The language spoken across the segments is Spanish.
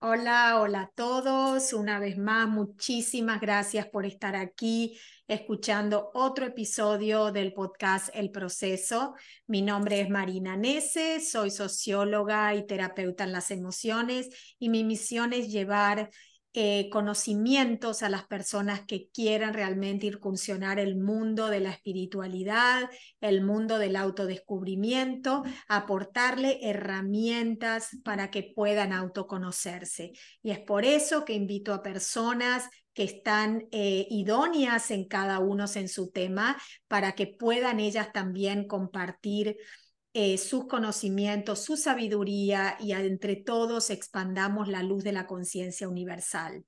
Hola, hola a todos. Una vez más, muchísimas gracias por estar aquí escuchando otro episodio del podcast El Proceso. Mi nombre es Marina Nese, soy socióloga y terapeuta en las emociones y mi misión es llevar eh, conocimientos a las personas que quieran realmente incursionar el mundo de la espiritualidad, el mundo del autodescubrimiento, aportarle herramientas para que puedan autoconocerse. Y es por eso que invito a personas que están eh, idóneas en cada uno en su tema para que puedan ellas también compartir eh, sus conocimientos, su sabiduría y entre todos expandamos la luz de la conciencia universal.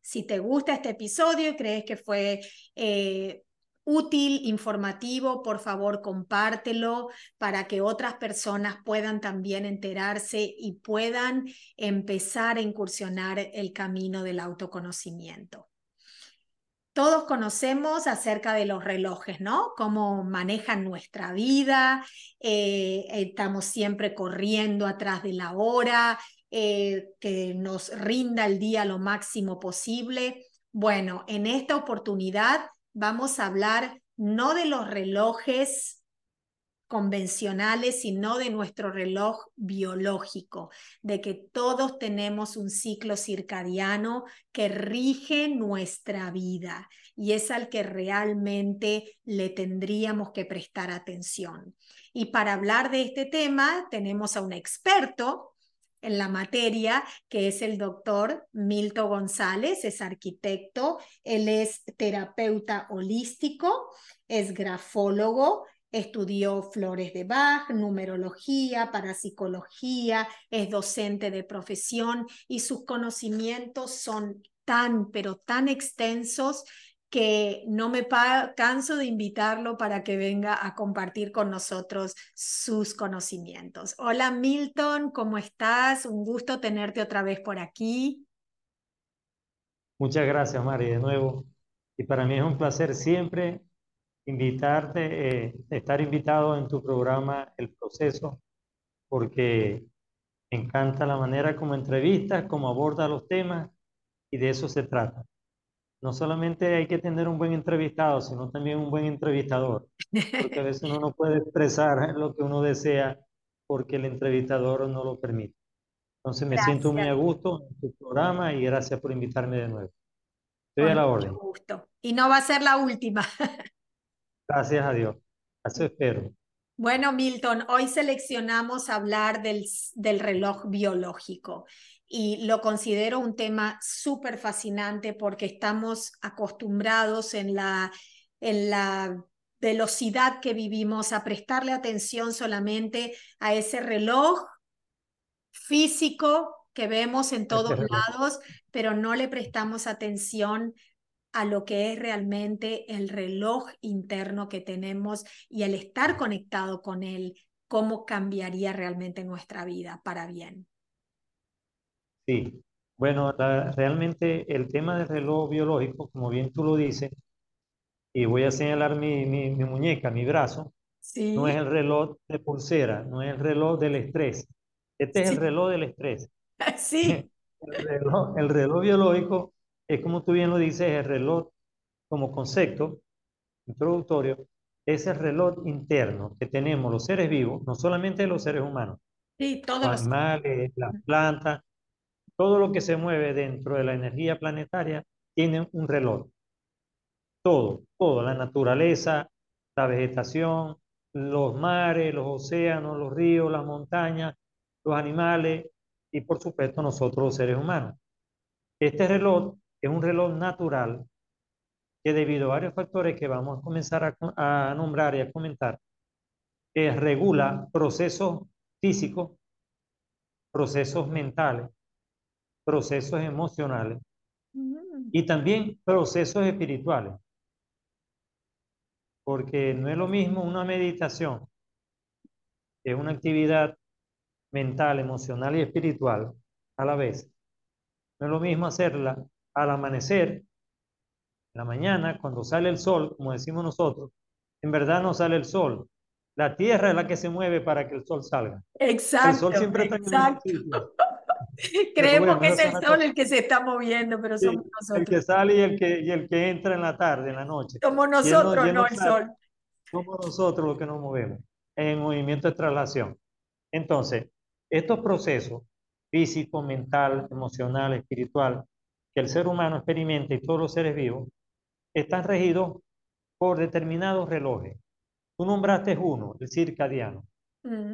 Si te gusta este episodio y crees que fue eh, útil, informativo, por favor compártelo para que otras personas puedan también enterarse y puedan empezar a incursionar el camino del autoconocimiento. Todos conocemos acerca de los relojes, ¿no? Cómo manejan nuestra vida, eh, estamos siempre corriendo atrás de la hora, eh, que nos rinda el día lo máximo posible. Bueno, en esta oportunidad vamos a hablar no de los relojes convencionales, sino de nuestro reloj biológico, de que todos tenemos un ciclo circadiano que rige nuestra vida y es al que realmente le tendríamos que prestar atención. Y para hablar de este tema tenemos a un experto en la materia, que es el doctor Milton González, es arquitecto, él es terapeuta holístico, es grafólogo, Estudió flores de Bach, numerología, parapsicología, es docente de profesión y sus conocimientos son tan, pero tan extensos que no me canso de invitarlo para que venga a compartir con nosotros sus conocimientos. Hola Milton, ¿cómo estás? Un gusto tenerte otra vez por aquí. Muchas gracias, Mari, de nuevo. Y para mí es un placer siempre invitarte, eh, estar invitado en tu programa El Proceso, porque me encanta la manera como entrevistas, como aborda los temas, y de eso se trata. No solamente hay que tener un buen entrevistado, sino también un buen entrevistador, porque a veces uno no puede expresar lo que uno desea porque el entrevistador no lo permite. Entonces me siento muy a gusto en tu programa y gracias por invitarme de nuevo. Estoy a la orden. Gusto. Y no va a ser la última. Gracias a Dios. Eso espero. Bueno, Milton, hoy seleccionamos hablar del, del reloj biológico y lo considero un tema súper fascinante porque estamos acostumbrados en la, en la velocidad que vivimos a prestarle atención solamente a ese reloj físico que vemos en todos lados, pero no le prestamos atención a lo que es realmente el reloj interno que tenemos y el estar conectado con él, cómo cambiaría realmente nuestra vida para bien. Sí, bueno, realmente el tema del reloj biológico, como bien tú lo dices, y voy a señalar mi, mi, muñeca, mi brazo, sí. no es el reloj de pulsera, no es el reloj del estrés. Este es el reloj del estrés. Sí. El reloj, el reloj biológico es como tú bien lo dices, el reloj como concepto introductorio, es el reloj interno que tenemos los seres vivos, no solamente los seres humanos, sí, todos los animales, las plantas, todo lo que se mueve dentro de la energía planetaria tiene un reloj. Todo, todo, la naturaleza, la vegetación, los mares, los océanos, los ríos, las montañas, los animales y por supuesto nosotros los seres humanos. Este reloj es un reloj natural que debido a varios factores que vamos a comenzar a, nombrar y a comentar, que regula procesos físicos, procesos mentales, procesos emocionales mm. y también procesos espirituales. Porque no es lo mismo una meditación, que es una actividad mental, emocional y espiritual a la vez. No es lo mismo hacerla al amanecer, en la mañana, cuando sale el sol, como decimos nosotros, en verdad no sale el sol. La tierra es la que se mueve para que el sol salga. Exacto. El sol siempre está exacto. Creemos que es el sol el que se está moviendo, pero somos nosotros. El que sale y el que, y el que entra en la tarde, en la noche. Somos nosotros, no, el sol. Somos nosotros los que nos movemos en movimiento de traslación. Entonces, estos procesos físico, mental, emocional, espiritual, que el ser humano experimenta y todos los seres vivos, están regidos por determinados relojes. Tú nombraste uno, el circadiano.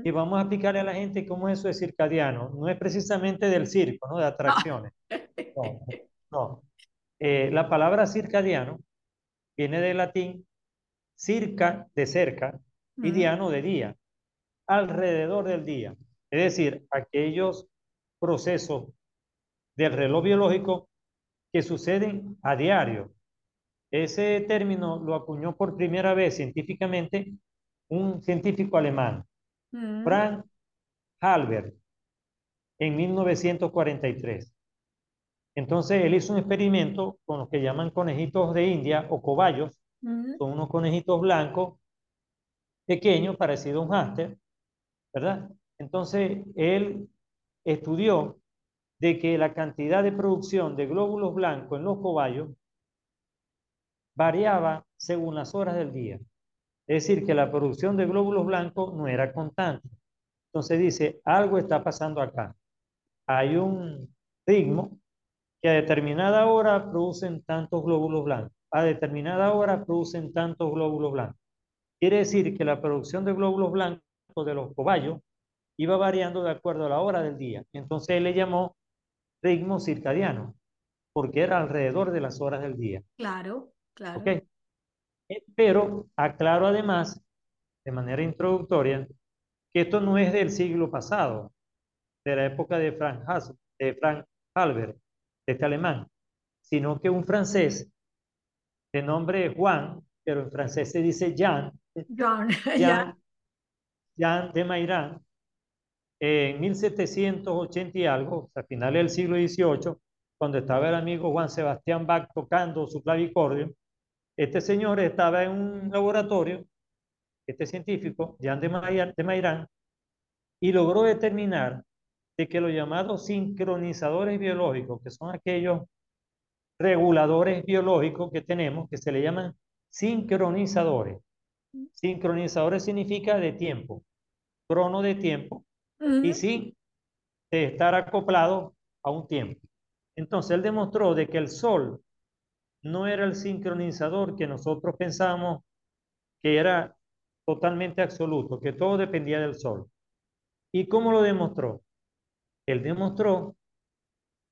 Y vamos a explicarle a la gente cómo eso es circadiano. No es precisamente del circo, ¿no? De atracciones. No. Eh, la palabra circadiano viene del latín circa, de cerca, y diano, de día, alrededor del día. Es decir, aquellos procesos del reloj biológico que suceden a diario. Ese término lo acuñó por primera vez científicamente un científico alemán, mm. Frank Halbert, en 1943. Entonces él hizo un experimento con los que llaman conejitos de India o cobayos. Mm. Son unos conejitos blancos, pequeños, parecidos a un hámster, ¿verdad? Entonces él estudió de que la cantidad de producción de glóbulos blancos en los cobayos variaba según las horas del día. Es decir, que la producción de glóbulos blancos no era constante. Entonces dice, algo está pasando acá. Hay un ritmo que a determinada hora producen tantos glóbulos blancos. A determinada hora producen tantos glóbulos blancos. Quiere decir que la producción de glóbulos blancos de los cobayos iba variando de acuerdo a la hora del día. Entonces él le llamó ritmo circadiano, porque era alrededor de las horas del día. Claro, claro. Eh, pero aclaro además, de manera introductoria, que esto no es del siglo pasado, de la época de Frank, de Frank Halbert, este alemán, sino que un francés de nombre Juan, pero en francés se dice Jean, Jean, Jean, Jean de Mairán, en 1780 y algo, a finales del siglo XVIII, cuando estaba el amigo Juan Sebastián Bach tocando su clavicordio, este señor estaba en un laboratorio, este científico, Jean de, de Mairán, y logró determinar de que los llamados sincronizadores biológicos, que son aquellos reguladores biológicos que tenemos, que se le llaman sincronizadores. Sincronizadores significa de tiempo, crono de tiempo, y sin estar acoplado a un tiempo. Entonces él demostró de que el sol no era el sincronizador que nosotros pensamos que era totalmente absoluto, que todo dependía del sol. ¿Y cómo lo demostró? Él demostró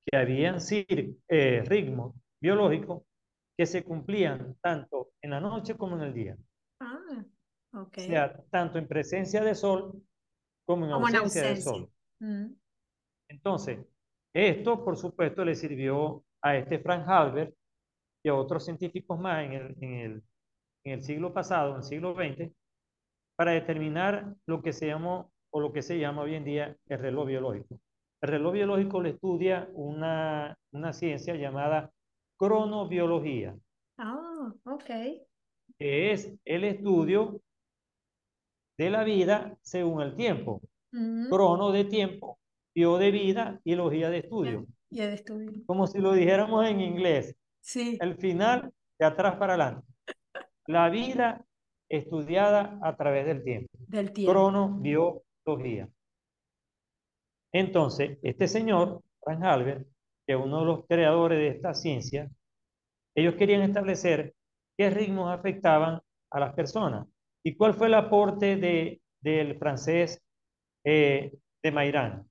que habían eh, ritmos biológicos que se cumplían tanto en la noche como en el día. Ah, okay. O sea, tanto en presencia de sol como en ausencia, del sol. Mm. Entonces, esto, por supuesto, le sirvió a este Frank Halbert y a otros científicos más en el, en el, en el siglo pasado, en el siglo XX, para determinar lo que se llamó o lo que se llama hoy en día el reloj biológico. El reloj biológico le estudia una, una ciencia llamada cronobiología. Ah, ok. Que es el estudio de la vida según el tiempo. Crono de tiempo, bio de vida y logía de estudio. De estudio. Como si lo dijéramos en inglés. Sí. El final de atrás para adelante. La vida estudiada a través del tiempo. Del tiempo. Crono, biología. Entonces, este señor, Frank Albert, que es uno de los creadores de esta ciencia, ellos querían establecer qué ritmos afectaban a las personas. ¿Y cuál fue el aporte de, del francés eh, de Mairán,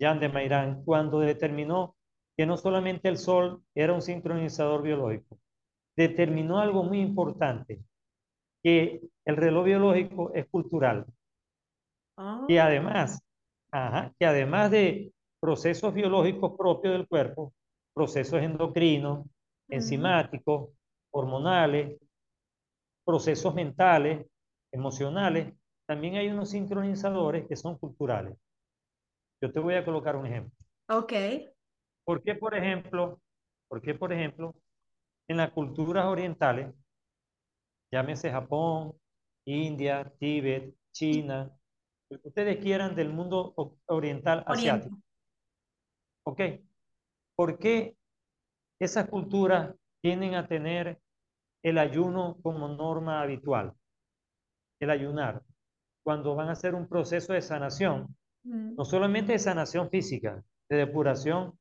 Jean de Mairán, cuando determinó que no solamente el sol era un sincronizador biológico, determinó algo muy importante, que el reloj biológico es cultural. Y ah. además, que además de procesos biológicos propios del cuerpo, procesos endocrinos, enzimáticos, hormonales, procesos mentales, emocionales, también hay unos sincronizadores que son culturales. Yo te voy a colocar un ejemplo. Ok. ¿Por qué, por ejemplo, por qué, por ejemplo, en las culturas orientales, llámese Japón, India, Tíbet, China, lo que ustedes quieran del mundo oriental asiático, ¿Ok? ¿Por qué esas culturas tienden a tener el ayuno como norma habitual? El ayunar. Cuando van a hacer un proceso de sanación, Mm, no solamente de sanación física, de depuración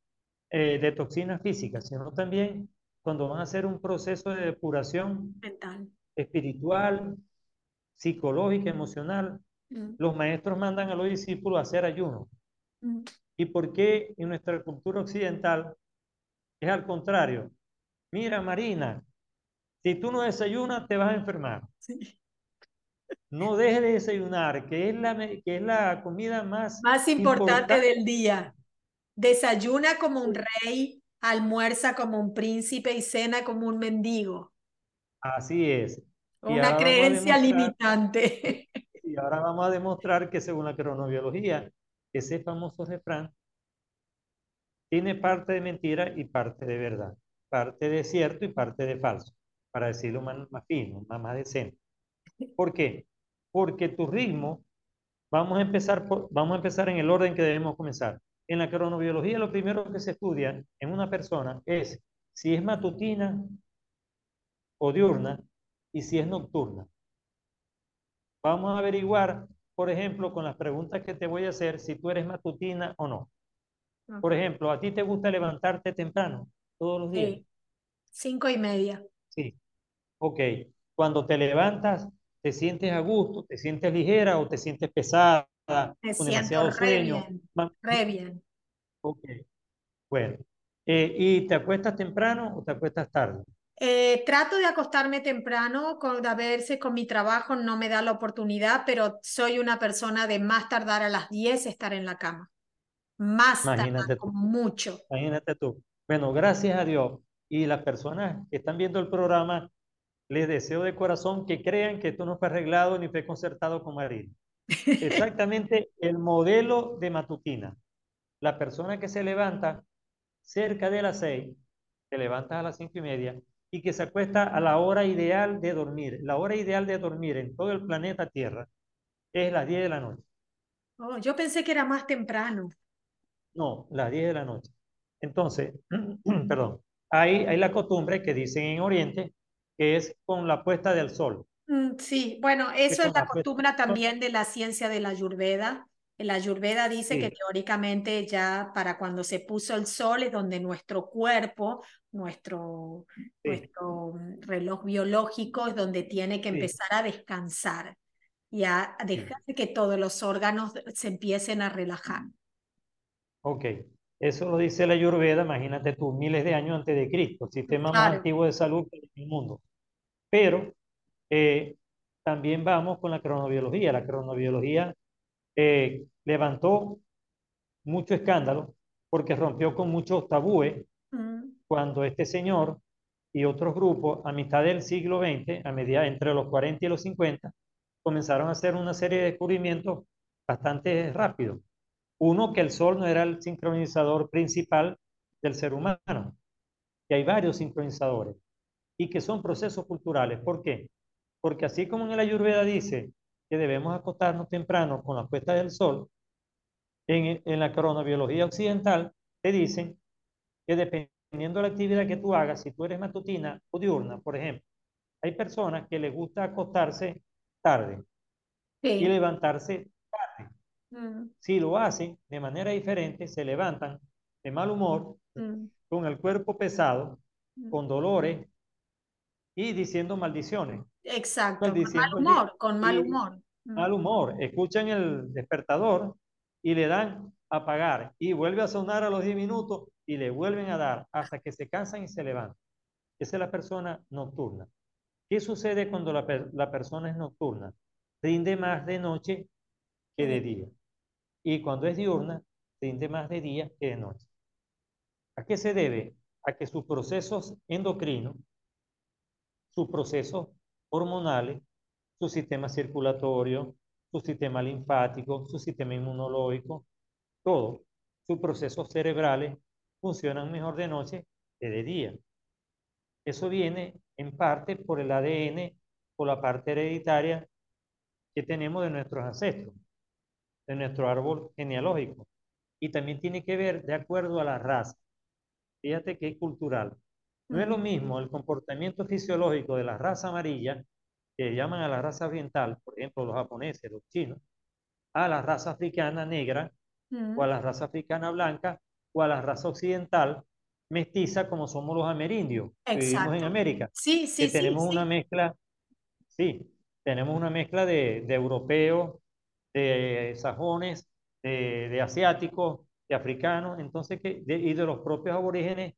eh, de toxinas físicas, sino también cuando van a hacer un proceso de depuración Mental. espiritual, psicológica, emocional, Mm, los maestros mandan a los discípulos a hacer ayuno. mm. ¿Y por qué en nuestra cultura occidental es al contrario? Mira, Marina, si tú no desayunas, te vas a enfermar. Sí. No dejes de desayunar, que es la, que es la comida más Más importante importante. del día. Desayuna como un rey, almuerza como un príncipe y cena como un mendigo. Así es. Una creencia limitante. Y ahora vamos a demostrar que según la cronobiología, ese famoso refrán tiene parte de mentira y parte de verdad, parte de cierto y parte de falso, para decirlo más, más fino, más, más decente. ¿Por qué? Porque tu ritmo, vamos a, empezar por, vamos a empezar en el orden que debemos comenzar. En la cronobiología lo primero que se estudia en una persona es si es matutina o diurna y si es nocturna. Vamos a averiguar, por ejemplo, con las preguntas que te voy a hacer, si tú eres matutina o no. Por ejemplo, ¿a ti te gusta levantarte temprano todos los días? Sí. Cinco y media. Sí. Ok. Cuando te levantas, ¿te sientes a gusto? ¿Te sientes ligera o te sientes pesada? Me con demasiado re sueño. bien, re bien. Ok. Bueno. Eh, ¿y te acuestas temprano o te acuestas tarde? Eh, trato de acostarme temprano, con, a veces con mi trabajo no me da la oportunidad, pero soy una persona de más tardar a las 10 estar en la cama. Más tardar, Imagínate tú. como mucho. Imagínate tú. Bueno, gracias a Dios. Y las personas que están viendo el programa, les deseo de corazón que crean que esto no fue arreglado ni fue concertado con Marina. Exactamente el modelo de matutina. La persona que se levanta cerca de las seis, se levanta a las cinco y media y que se acuesta a la hora ideal de dormir. La hora ideal de dormir en todo el planeta Tierra es las 10 de la noche. Oh, yo pensé que era más temprano. No, las 10 de la noche. Entonces, perdón, hay, hay la costumbre que dicen en Oriente que es con la puesta del sol. Mm, sí, bueno, eso es la costumbre también de la ciencia de la Ayurveda. La Ayurveda dice que teóricamente ya para cuando se puso el sol es donde nuestro cuerpo, nuestro, Sí. nuestro mm, reloj biológico es donde tiene que Sí. empezar a descansar y a a dejar que todos los órganos se empiecen a relajar. Ok, eso lo dice la Ayurveda, imagínate tú, miles de años antes de Cristo, el sistema más antiguo de salud del mundo. Pero eh, también vamos con la cronobiología. La cronobiología eh, levantó mucho escándalo porque rompió con muchos tabúes Mm, cuando este señor y otros grupos a mitad del siglo XX, a medida entre los 40 y los 50, comenzaron a hacer una serie de descubrimientos bastante rápidos. Uno, que el sol no era el sincronizador principal del ser humano, que hay varios sincronizadores y que son procesos culturales. ¿Por qué? Porque así como en el Ayurveda dice que debemos acostarnos temprano con la puesta del sol, en, en la cronobiología occidental te dicen que dependiendo de la actividad que tú hagas, si tú eres matutina o diurna, por ejemplo, hay personas que les gusta acostarse tarde y levantarse. Mm, Si lo hacen de manera diferente, se levantan de mal humor, mm, con el cuerpo pesado, mm. con dolores y diciendo maldiciones. Exacto, con mal humor, con mal humor. Mm. mal humor. Escuchan el despertador y le dan a apagar y vuelve a sonar a los 10 minutos y le vuelven a dar hasta que se cansan y se levantan. Esa es la persona nocturna. ¿Qué sucede cuando la, la persona es nocturna? Rinde más de noche que de día. Y cuando es diurna, rinde más de día que de noche. ¿A qué se debe? A que sus procesos endocrinos, sus procesos hormonales, su sistema circulatorio, su sistema linfático, su sistema inmunológico, todo, sus procesos cerebrales funcionan mejor de noche que de día. Eso viene en parte por el ADN, por la parte hereditaria que tenemos de nuestros ancestros, de nuestro árbol genealógico. y también tiene que ver de acuerdo a la raza. Fíjate que es cultural. No es lo mismo el comportamiento fisiológico de la raza amarilla, que llaman a la raza oriental, por ejemplo, los japoneses, los chinos, a la raza africana negra, o a la raza africana blanca, o a la raza occidental mestiza, como somos los amerindios, que vivimos en América. Sí, sí, que tenemos una mezcla, sí, tenemos una mezcla de, de europeos, de sajones, de, asiáticos, de africanos, entonces, que, y de los propios aborígenes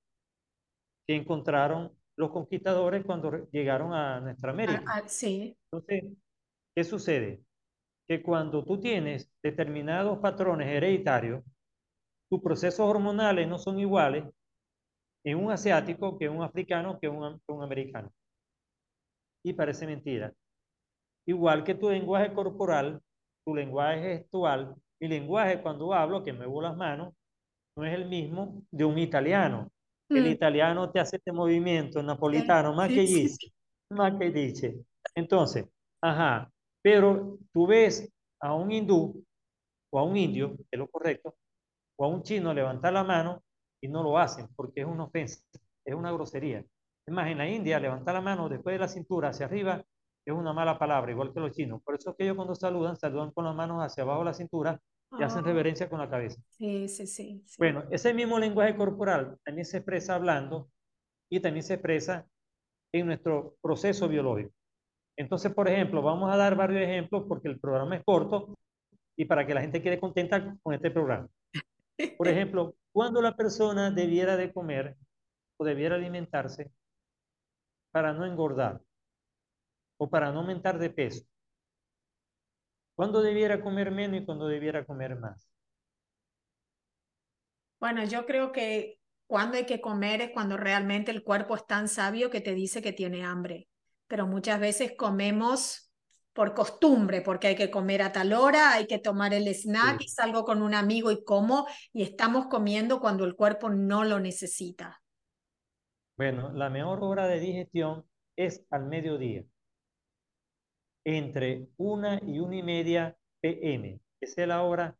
que encontraron los conquistadores cuando llegaron a nuestra América. Ah, ah, sí. Entonces, ¿qué sucede? Que cuando tú tienes determinados patrones hereditarios, tus procesos hormonales no son iguales en un asiático que en un africano que un, que un americano. Y parece mentira. Igual que tu lenguaje corporal, tu lenguaje gestual, mi lenguaje cuando hablo, que muevo las manos, no es el mismo de un italiano. El mm. italiano te hace este movimiento napolitano, más que dice, más que dice. Entonces, ajá, pero tú ves a un hindú o a un indio, que es lo correcto, o a un chino levantar la mano y no lo hacen porque es una ofensa, es una grosería. Es más, en la India, levantar la mano después de la cintura hacia arriba es una mala palabra, igual que los chinos. Por eso es que ellos cuando saludan, saludan con las manos hacia abajo de la cintura y hacen ah. reverencia con la cabeza. Sí, sí, sí, Bueno, ese mismo lenguaje corporal también se expresa hablando y también se expresa en nuestro proceso biológico. Entonces, por ejemplo, vamos a dar varios ejemplos porque el programa es corto y para que la gente quede contenta con este programa. Por ejemplo, cuando la persona debiera de comer o debiera alimentarse para no engordar o para no aumentar de peso. ¿Cuándo debiera comer menos y cuándo debiera comer más? Bueno, yo creo que cuando hay que comer es cuando realmente el cuerpo es tan sabio que te dice que tiene hambre. Pero muchas veces comemos por costumbre, porque hay que comer a tal hora, hay que tomar el snack y salgo con un amigo y como y estamos comiendo cuando el cuerpo no lo necesita. Bueno, la mejor hora de digestión es al mediodía entre una y una y media pm. Esa es la hora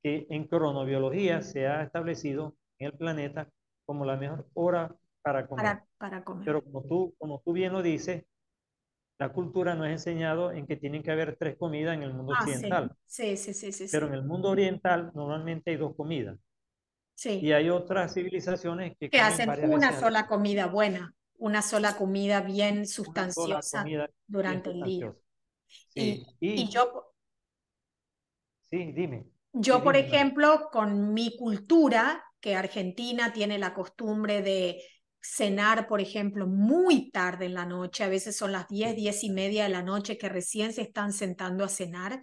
que en cronobiología se ha establecido en el planeta como la mejor hora para comer. Para, comer. Pero como tú, como tú bien lo dices, la cultura nos ha enseñado en que tienen que haber tres comidas en el mundo ah, occidental. Sí. Sí, sí, sí, Pero en el mundo oriental normalmente hay dos comidas. Sí. Y hay otras civilizaciones que, que hacen una sola comida buena, una sola comida bien sustanciosa durante el día. Y, yo... Sí, dime. Yo, por ejemplo, con mi cultura, que Argentina tiene la costumbre de cenar, por ejemplo, muy tarde en la noche, a veces son las 10, 10 y media de la noche que recién se están sentando a cenar.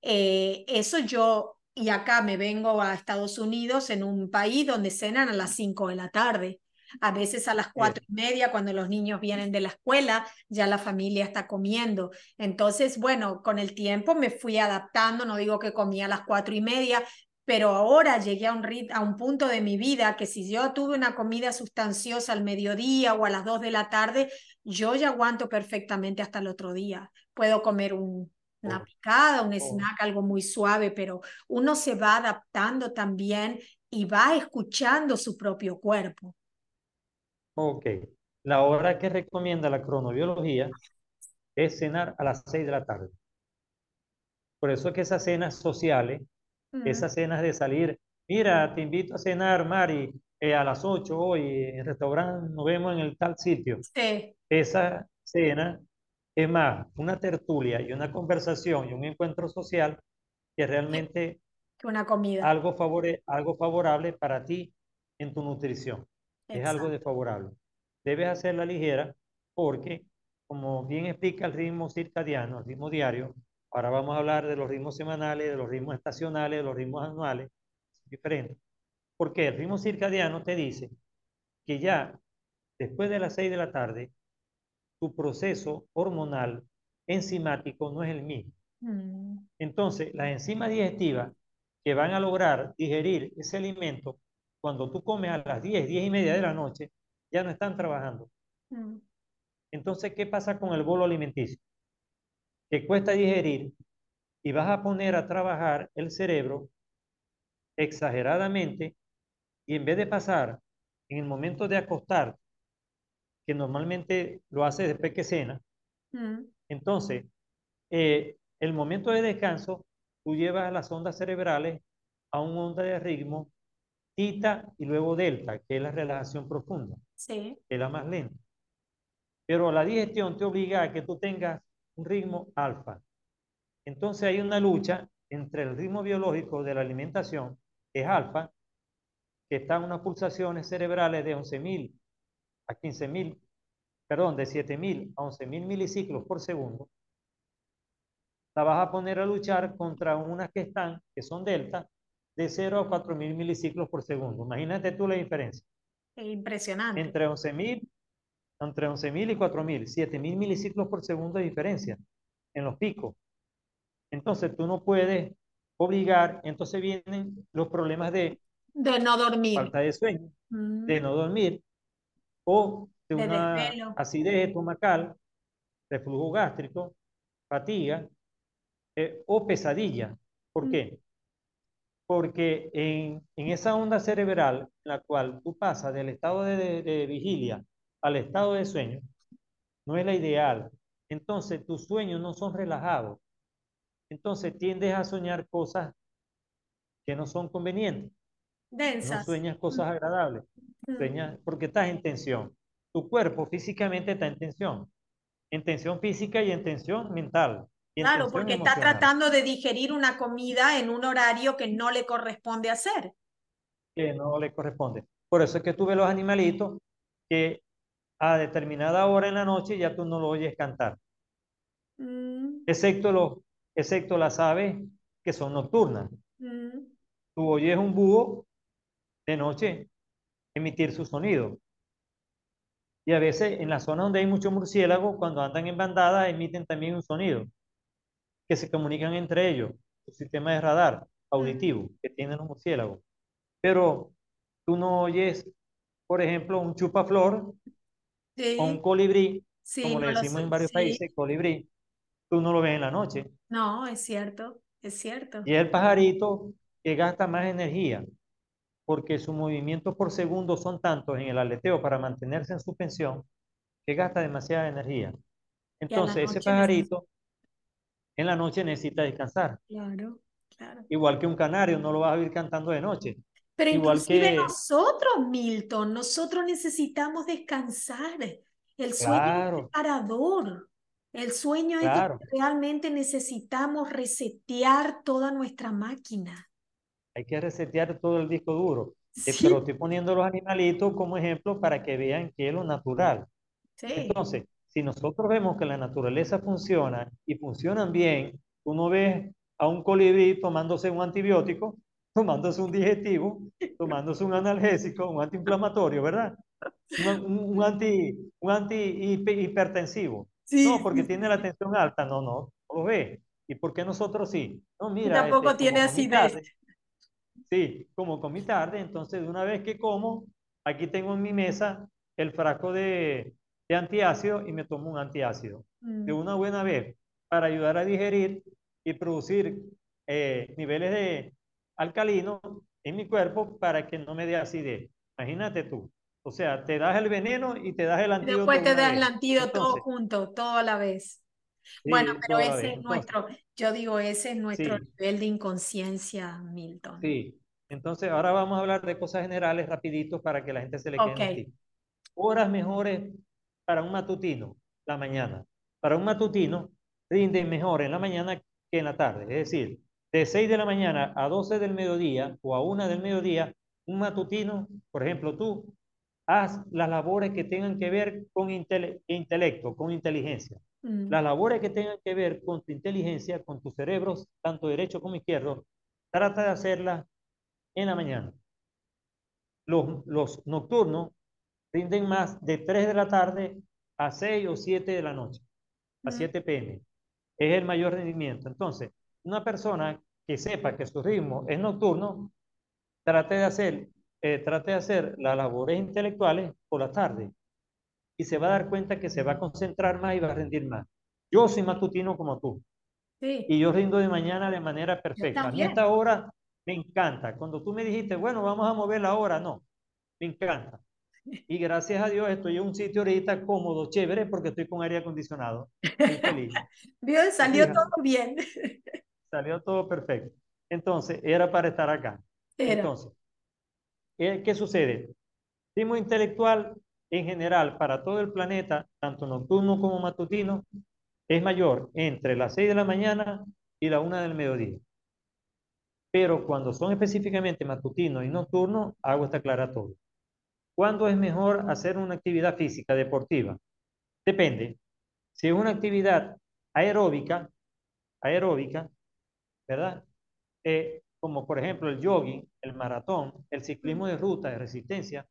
Eh, eso yo, y acá me vengo a Estados Unidos, en un país donde cenan a las 5 de la tarde. A veces a las cuatro y media, cuando los niños vienen de la escuela, ya la familia está comiendo. Entonces, bueno, con el tiempo me fui adaptando, no digo que comía a las cuatro y media, pero ahora llegué a un, a un punto de mi vida que si yo tuve una comida sustanciosa al mediodía o a las dos de la tarde, yo ya aguanto perfectamente hasta el otro día. Puedo comer un, una oh. picada, un oh. snack, algo muy suave, pero uno se va adaptando también y va escuchando su propio cuerpo. Ok. La hora que recomienda la cronobiología es cenar a las 6 de la tarde. Por eso es que esas cenas sociales, esas cenas de salir, mira, te invito a cenar, Mari, eh, a las 8 hoy en el restaurante, nos vemos en el tal sitio. Sí. Esa cena es más una tertulia y una conversación y un encuentro social que realmente una comida. Algo, favore, algo favorable para ti en tu nutrición es algo desfavorable. Debes hacerla ligera porque, como bien explica el ritmo circadiano, el ritmo diario, ahora vamos a hablar de los ritmos semanales, de los ritmos estacionales, de los ritmos anuales, diferentes. Porque el ritmo circadiano te dice que ya después de las 6 de la tarde, tu proceso hormonal enzimático no es el mismo. Mm. Entonces, las enzimas digestivas que van a lograr digerir ese alimento cuando tú comes a las 10, 10 y media de la noche, ya no están trabajando. Mm. Entonces, ¿qué pasa con el bolo alimenticio? Que cuesta digerir y vas a poner a trabajar el cerebro exageradamente y en vez de pasar en el momento de acostar, que normalmente lo hace después que cena, Mm, entonces eh, el momento de descanso, tú llevas las ondas cerebrales a una onda de ritmo tita y luego delta, que es la relajación profunda, sí. que es la más lenta. Pero la digestión te obliga a que tú tengas un ritmo alfa. Entonces hay una lucha entre el ritmo biológico de la alimentación, que es alfa, que está en unas pulsaciones cerebrales de 11.000 a 15.000, perdón, de 7.000 a 11.000 miliciclos por segundo, la vas a poner a luchar contra unas que están, que son delta, de 0 a 4.000 miliciclos por segundo. Imagínate tú la diferencia. Es impresionante. Entre 11.000 entre 11.000 y 4.000, 7.000 miliciclos por segundo de diferencia en los picos. Entonces tú no puedes obligar, entonces vienen los problemas de De no dormir. falta de sueño, Mm, de no dormir o de De una desvelo. acidez estomacal, reflujo gástrico, fatiga eh, o pesadilla. ¿Por Mm. qué? Porque en, en esa onda cerebral la cual tú pasas del estado de, de- de vigilia al estado de sueño, no es la ideal. Entonces tus sueños no son relajados. Entonces tiendes a soñar cosas que no son convenientes. No Densas. sueñas cosas agradables. Sueñas porque estás en tensión. Tu cuerpo físicamente está en tensión. En tensión física y en tensión mental. Claro, porque está tratando de digerir una comida en un horario que no le corresponde hacer. Que no le corresponde. Por eso es que tú ves los animalitos que a determinada hora en la noche ya tú no lo oyes cantar. Mm, Excepto, los, excepto las aves que son nocturnas. mm, Tú oyes un búho de noche emitir su sonido. Y a veces en la zona donde hay muchos murciélagos, cuando andan en bandada, emiten también un sonido que se comunican entre ellos, un sistema de radar auditivo que tienen los murciélagos. Pero tú no oyes, por ejemplo, un chupaflor Sí, o un colibrí, sí, como no le decimos en varios sí. países, colibrí, tú no lo ves en la noche. No, es cierto, es cierto. Y el pajarito que gasta más energía, porque sus movimientos por segundo son tantos en el aleteo para mantenerse en suspensión, que gasta demasiada energía. Entonces, ese pajarito en la noche necesita descansar. Claro, claro. Igual que un canario, no lo vas a ir cantando de noche. Pero Igual inclusive que- nosotros, Milton, nosotros necesitamos descansar. El sueño es Claro. reparador. El sueño es Claro. donde realmente necesitamos resetear toda nuestra máquina. Hay que resetear todo el disco duro. Eh, Sí, Pero estoy poniendo los animalitos como ejemplo para que vean que es lo natural. sí, Entonces, si nosotros vemos que la naturaleza funciona y funcionan bien, tú no ves a un colibrí tomándose un antibiótico, tomándose un digestivo, tomándose un analgésico, un antiinflamatorio, ¿verdad? Un, un- anti, un anti hipe- hipertensivo. sí, No, porque tiene la tensión alta. No, no, no lo ve. ¿Y por qué nosotros sí? No, mira, tampoco este, tiene acidez. tarde, Sí, como comí tarde, entonces de una vez que como, aquí tengo en mi mesa el frasco de, de antiácido y me tomo un antiácido. De Mm, una buena vez, para ayudar a digerir y producir eh, niveles de alcalino en mi cuerpo para que no me dé acidez. Imagínate tú. O sea, te das el veneno y te das el antídoto Después te de das el antídoto todo Entonces, junto, todo a la vez. sí, Bueno, pero ese vez. es Entonces, nuestro, yo digo, ese es nuestro sí. nivel de inconsciencia, Milton. Sí, entonces ahora vamos a hablar de cosas generales rapiditos para que la gente se le queden los Ok. tips. Horas mejores para un matutino, la mañana. Para un matutino rinden mejor en la mañana que en la tarde. Es decir, de 6 de la mañana a 12 del mediodía o a 1 del mediodía, un matutino, por ejemplo tú, haz las labores que tengan que ver con intele- intelecto, con inteligencia. Mm, Las labores que tengan que ver con tu inteligencia, con tus cerebros, tanto derecho como izquierdo, trata de hacerlas en la mañana. Los, los nocturnos rinden más de 3 de la tarde a 6 o 7 de la noche, a mm, 7 pm. Es el mayor rendimiento. Entonces, una persona que sepa que su ritmo es nocturno, trate de hacer, eh, trate de hacer las labores intelectuales por la tarde y se va a dar cuenta que se va a concentrar más y va a rendir más. Yo soy matutino como tú sí, y yo rindo de mañana de manera perfecta. A mí esta hora Me encanta. Cuando tú me dijiste, bueno, vamos a mover la hora, no. Me encanta. Y gracias a Dios estoy en un sitio ahorita cómodo, chévere, porque estoy con aire acondicionado. Estoy feliz. Bien, salió todo bien. Salió todo perfecto. Entonces, era para estar acá. Entonces, eh, ¿qué sucede? Ritmo intelectual en general para todo el planeta, tanto nocturno como matutino, es mayor entre las 6 de la mañana y la 1 del mediodía. Pero cuando son específicamente matutinos y nocturnos, agua está clara todo. ¿Cuándo es mejor hacer una actividad física deportiva? Depende. Si es una actividad aeróbica, aeróbica, ¿verdad? Eh, como por ejemplo el jogging, el maratón, el ciclismo de ruta de resistencia,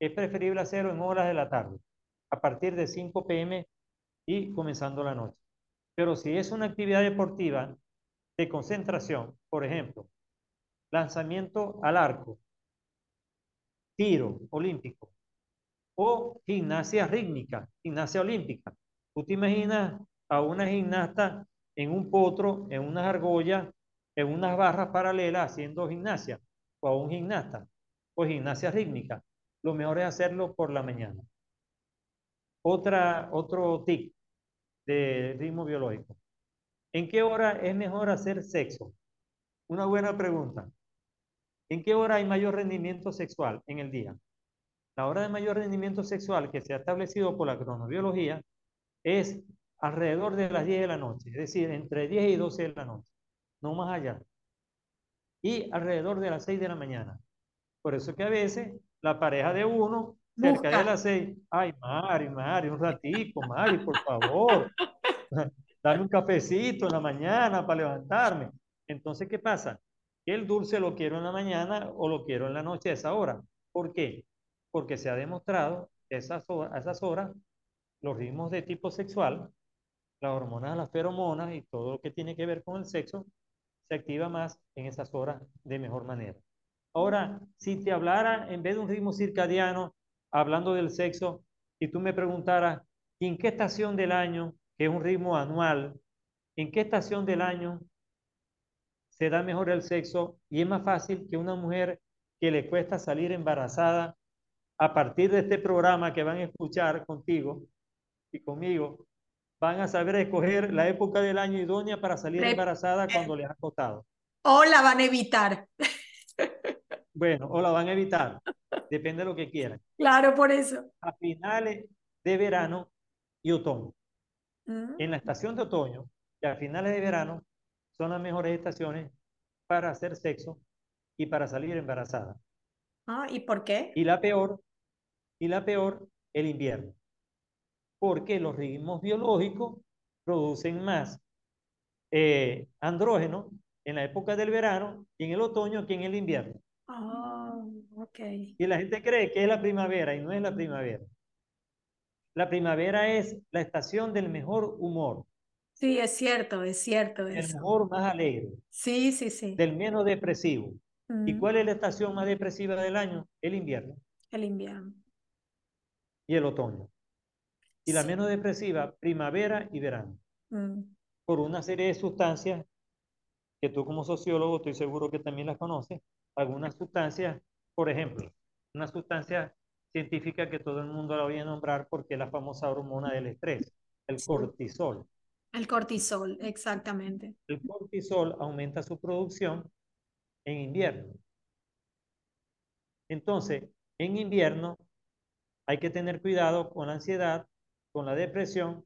es preferible hacerlo en horas de la tarde, a partir de 5 pm y comenzando la noche. Pero si es una actividad deportiva de concentración, por ejemplo, lanzamiento al arco, tiro olímpico o gimnasia rítmica, gimnasia olímpica. Tú te imaginas a una gimnasta en un potro, en unas argollas, en unas barras paralelas haciendo gimnasia, o a un gimnasta, o gimnasia rítmica lo mejor es hacerlo por la mañana. Otra, otro tip de ritmo biológico. ¿En qué hora es mejor hacer sexo? Una buena pregunta. ¿En qué hora hay mayor rendimiento sexual en el día? La hora de mayor rendimiento sexual que se ha establecido por la cronobiología es alrededor de las 10 de la noche, es decir, entre 10 y 12 de la noche, no más allá. Y alrededor de las 6 de la mañana. Por eso que a veces la pareja de uno, cerca de las seis, ay, Mari, Mari, un ratico, Mari, por favor, dame un cafecito en la mañana para levantarme. Entonces, ¿qué pasa? El dulce lo quiero en la mañana o lo quiero en la noche a esa hora. ¿Por qué? Porque se ha demostrado que esas a esas horas los ritmos de tipo sexual, las hormonas, las feromonas y todo lo que tiene que ver con el sexo, se activa más en esas horas de mejor manera. Ahora, si te hablara en vez de un ritmo circadiano, hablando del sexo, y tú me preguntaras, ¿en qué estación del año, que es un ritmo anual, en qué estación del año se da mejor el sexo y es más fácil que una mujer que le cuesta salir embarazada a partir de este programa que van a escuchar contigo y conmigo, van a saber escoger la época del año idónea para salir embarazada cuando les ha costado. O la van a evitar. Bueno, o la van a evitar. Depende de lo que quieran. Claro, por eso. A finales de verano y otoño. Mm. En la estación de otoño y a finales de verano son las mejores estaciones para hacer sexo y para salir embarazada. Ah, ¿y por qué? Y la peor, y la peor, el invierno. Porque los ritmos biológicos producen más eh, andrógeno en la época del verano y en el otoño que en el invierno. Oh, okay. Y la gente cree que es la primavera y no es la primavera. La primavera es la estación del mejor humor. Sí, es cierto, es cierto. El humor más alegre. Sí, sí, sí. Del menos depresivo. ¿Y cuál es la estación más depresiva del año? El invierno. El invierno. Y el otoño. Y la menos depresiva, primavera y verano. Mm. Por una serie de sustancias que tú como sociólogo estoy seguro que también las conoces, algunas sustancias, por ejemplo, una sustancia científica que todo el mundo la voy a nombrar porque es la famosa hormona del estrés, el cortisol. El cortisol, exactamente. El cortisol aumenta su producción en invierno. Entonces, en invierno hay que tener cuidado con la ansiedad, con la depresión,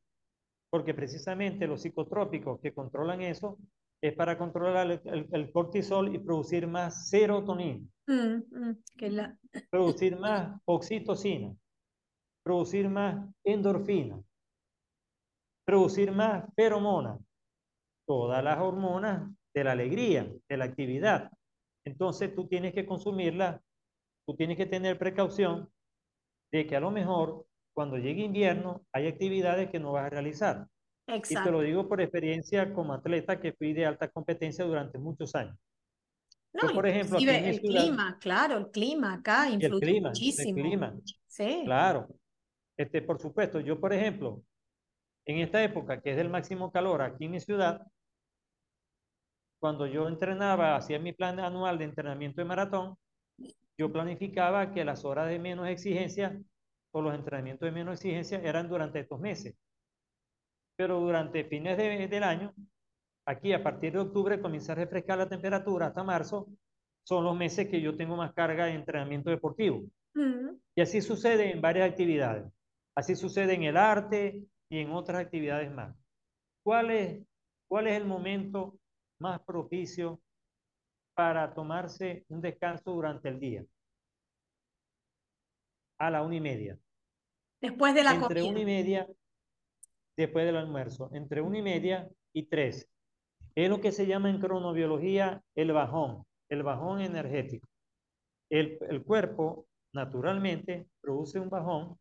porque precisamente los psicotrópicos que controlan eso es para controlar el, cortisol y producir más serotonina. Mm, mm, producir más oxitocina. Producir más endorfina. Producir más feromona. Todas las hormonas de la alegría, de la actividad. Entonces tú tienes que consumirla, tú tienes que tener precaución de que a lo mejor cuando llegue invierno hay actividades que no vas a realizar. Y te lo digo por experiencia como atleta que fui de alta competencia durante muchos años. No, por ejemplo, el clima, claro, el clima acá influye muchísimo. El clima, sí. Claro. Este, por supuesto, yo, por ejemplo, en esta época que es del máximo calor aquí en mi ciudad, cuando yo entrenaba, hacía mi plan anual de entrenamiento de maratón, yo planificaba que las horas de menos exigencia o los entrenamientos de menos exigencia eran durante estos meses. Pero durante fines de, del año, aquí a partir de octubre comienza a refrescar la temperatura hasta marzo, son los meses que yo tengo más carga de entrenamiento deportivo. Y así sucede en varias actividades. Así sucede en el arte y en otras actividades más. ¿Cuál es, cuál es el momento más propicio para tomarse un descanso durante el día? A la una y media. Después de la Entre una y media, después del almuerzo. Entre una y media y tres. Es lo que se llama en cronobiología el bajón, el bajón energético. El, el cuerpo naturalmente produce un bajón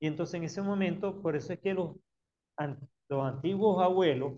y entonces en ese momento, por eso es que los, los antiguos abuelos,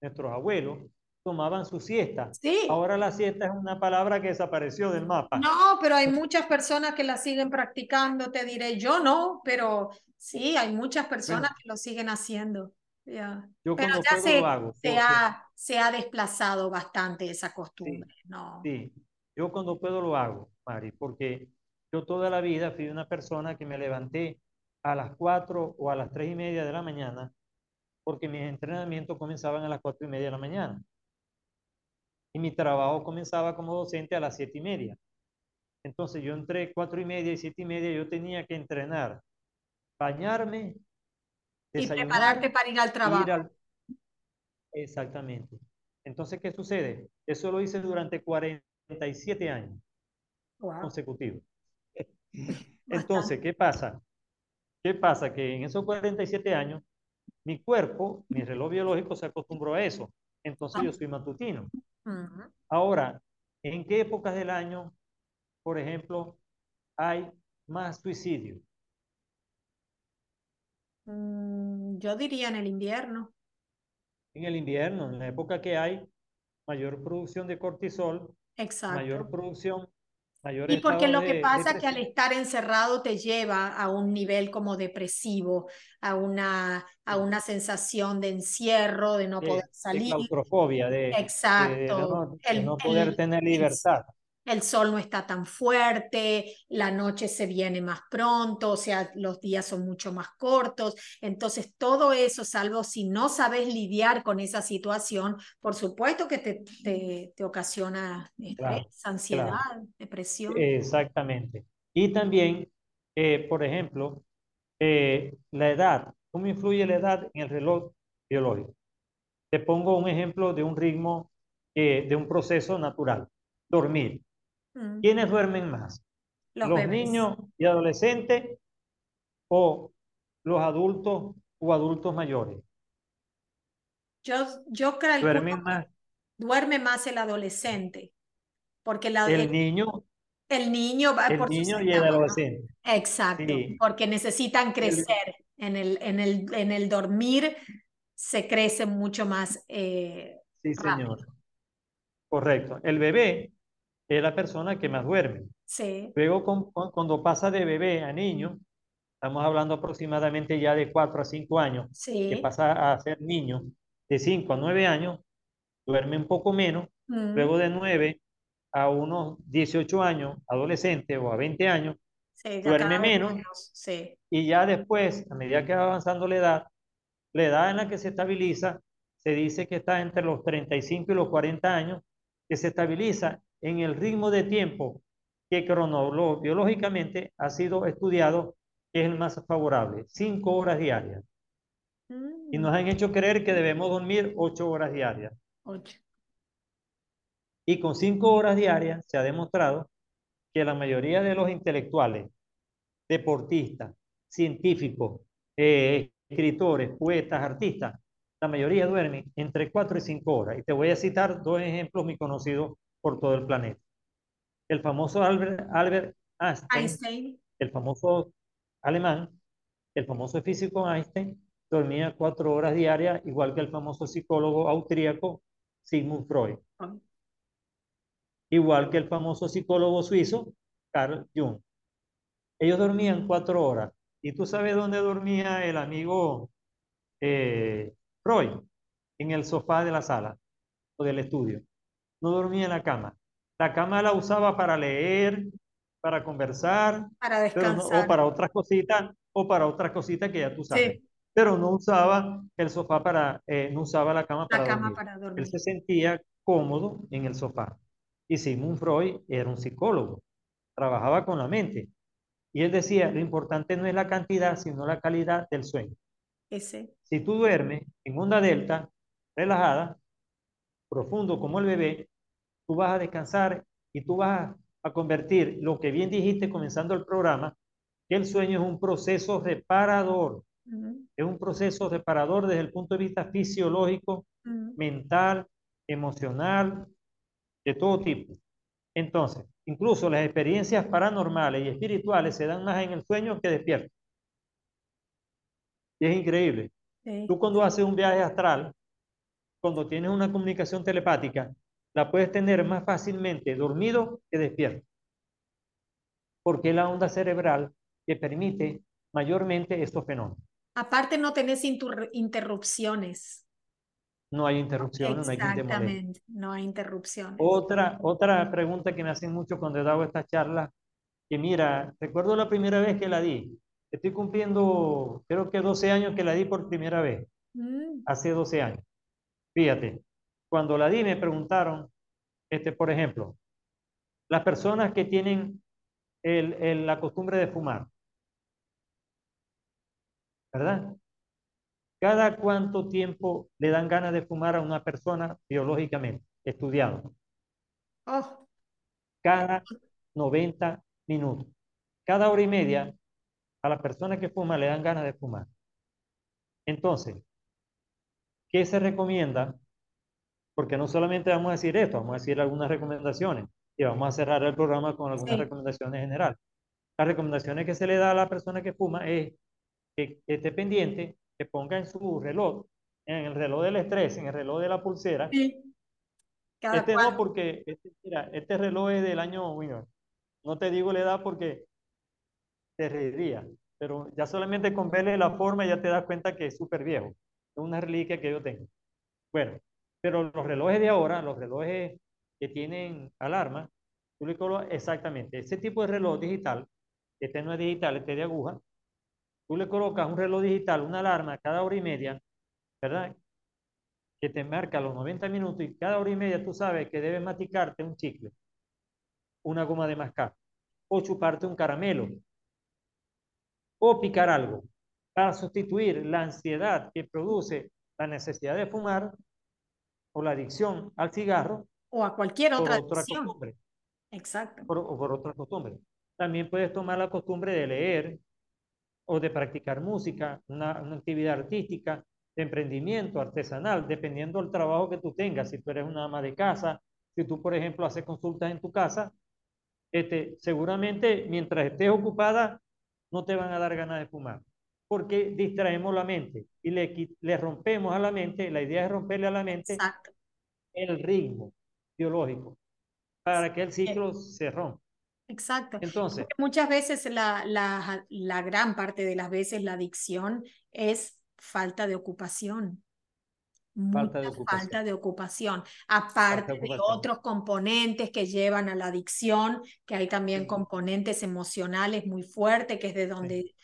nuestros abuelos, tomaban su siesta. Sí. Ahora la siesta es una palabra que desapareció del mapa. No, pero hay muchas personas que la siguen practicando, te diré, yo no, pero sí, hay muchas personas que lo siguen haciendo. Yeah. Yo pero ya se, lo hago, se, ha, se ha desplazado bastante esa costumbre, sí, ¿no? Sí, yo cuando puedo lo hago, Mari, porque yo toda la vida fui una persona que me levanté a las 4 o a las 3 y media de la mañana, porque mis entrenamientos comenzaban a las 4 y media de la mañana. Y mi trabajo comenzaba como docente a las 7 y media. Entonces yo entre 4 y media y 7 y media yo tenía que entrenar, bañarme, y prepararte para ir al trabajo. Ir al... Exactamente. Entonces, ¿qué sucede? Eso lo hice durante 47 años consecutivos. Entonces, ¿qué pasa? ¿Qué pasa? Que en esos 47 años, mi cuerpo, mi reloj biológico se acostumbró a eso. Entonces yo soy matutino. Ahora, ¿en qué épocas del año, por ejemplo, hay más suicidio? Mm, yo diría en el invierno. En el invierno, en la época que hay mayor producción de cortisol, Exacto. mayor producción y porque lo que pasa es que al estar encerrado te lleva a un nivel como depresivo, a una, a una sensación de encierro, de no poder salir. De claustrofobia, de, Exacto. de, no, poder tener libertad el sol no está tan fuerte, la noche se viene más pronto, o sea, los días son mucho más cortos. Entonces, todo eso, salvo si no sabes lidiar con esa situación, por supuesto que te, te, ocasiona estrés, ansiedad, depresión. Exactamente. Y también, eh, por ejemplo, eh, la edad. ¿Cómo influye la edad en el reloj biológico? Te pongo un ejemplo de un ritmo, eh, de un proceso natural. Dormir. Mm. ¿Quiénes duermen más? Los, niños y adolescentes o los adultos o adultos mayores. Yo, yo creo duermen más. duerme más el adolescente. Porque la, el, niño. El niño va el por niño y el adolescente. Exacto, porque necesitan crecer. En, el, en, el, en el dormir se crece mucho más. Eh, sí, señor. Correcto. El bebé es la persona que más duerme. Sí. Luego, cuando pasa de bebé a niño, estamos hablando aproximadamente ya de 4 a 5 años, sí. que pasa a ser niño, de 5 a 9 años, duerme un poco menos, mm. luego de 9 a unos 18 años, adolescente o a 20 años, duerme menos, Sí. y ya después, a medida que va avanzando la edad, la edad en la que se estabiliza, se dice que está entre los 35 y los 40 años, que se estabiliza en el ritmo de tiempo que biológicamente ha sido estudiado que es el más favorable, cinco horas diarias. Y nos han hecho creer que debemos dormir ocho horas diarias. Ocho. Y con cinco horas diarias se ha demostrado que la mayoría de los intelectuales, deportistas, científicos, eh, escritores, poetas, artistas, la mayoría duermen entre cuatro y cinco horas. Y te voy a citar dos ejemplos muy conocidos por todo el planeta. El famoso Albert, Albert Einstein, el famoso alemán, el famoso físico Einstein, dormía cuatro horas diarias, igual que el famoso psicólogo austríaco Sigmund Freud. Ah. Igual que el famoso psicólogo suizo Carl Jung. Ellos dormían cuatro horas. ¿Y tú sabes dónde dormía el amigo eh, Freud? En el sofá de la sala o del estudio. No dormía en la cama. La cama la usaba para leer, para conversar, para descansar. o para otras cositas, o para otras cositas que ya tú sabes. Pero no usaba el sofá para, eh, no usaba la cama, para, dormir. para dormir. Él se sentía cómodo en el sofá. Y Sigmund Freud era un psicólogo, trabajaba con la mente. Y él decía, lo importante no es la cantidad, sino la calidad del sueño. Ese. Si tú duermes en onda delta, relajada, profundo como el bebé, tú vas a descansar y tú vas a convertir lo que bien dijiste comenzando el programa, que el sueño es un proceso reparador. Es un proceso reparador desde el punto de vista fisiológico, mental, emocional, de todo tipo. Entonces, incluso las experiencias paranormales y espirituales se dan más en el sueño que despierto. Y es increíble. Tú cuando haces un viaje astral, cuando tienes una comunicación telepática, la puedes tener más fácilmente dormido que despierto. Porque es la onda cerebral que permite mayormente estos fenómenos. Aparte no tenés interrupciones. No hay interrupciones, no hay Exactamente, no hay interrupciones. Otra, otra pregunta que me hacen mucho cuando he dado esta charla, que mira, recuerdo la primera vez que la di. Estoy cumpliendo, creo que 12 años que la di por primera vez. Mm. Hace 12 años. Fíjate, cuando la di me preguntaron, este, por ejemplo, las personas que tienen el, la costumbre de fumar, ¿verdad? ¿Cada cuánto tiempo le dan ganas de fumar a una persona biológicamente, estudiado? Oh. Cada 90 minutos. Cada hora y media a la persona que fuma le dan ganas de fumar. Entonces, ¿Qué se recomienda? Porque no solamente vamos a decir esto, vamos a decir algunas recomendaciones y vamos a cerrar el programa con algunas recomendaciones generales. Las recomendaciones que se le da a la persona que fuma es que, esté pendiente, que ponga en su reloj, en el reloj del estrés, en el reloj de la pulsera. Sí. este no, porque este, mira, este reloj es del año, bueno, no te digo la edad porque te reiría, pero ya solamente con verle la forma ya te das cuenta que es súper viejo es una reliquia que yo tengo. Bueno, pero los relojes de ahora, los relojes que tienen alarma, tú le colocas exactamente ese tipo de reloj digital, este no es digital, este es de aguja, tú le colocas un reloj digital, una alarma cada hora y media, ¿verdad? Que te marca los 90 minutos y cada hora y media tú sabes que debes masticarte un chicle, una goma de mascar, o chuparte un caramelo, o picar algo para sustituir la ansiedad que produce la necesidad de fumar o la adicción al cigarro o a cualquier otra, costumbre. Exacto. Por, o por otra costumbre. También puedes tomar la costumbre de leer o de practicar música, una, una actividad artística, de emprendimiento artesanal, dependiendo del trabajo que tú tengas. Si tú eres una ama de casa, si tú, por ejemplo, haces consultas en tu casa, este, seguramente mientras estés ocupada no te van a dar ganas de fumar porque distraemos la mente y le, le rompemos a la mente, la idea es romperle a la mente el ritmo biológico para que el ciclo se rompa. Exacto. Entonces, muchas veces la, la, la, gran parte de las veces la adicción es falta de ocupación. Falta de ocupación. falta de ocupación. Aparte de, otros componentes que llevan a la adicción, que hay también componentes emocionales muy fuertes, que es de donde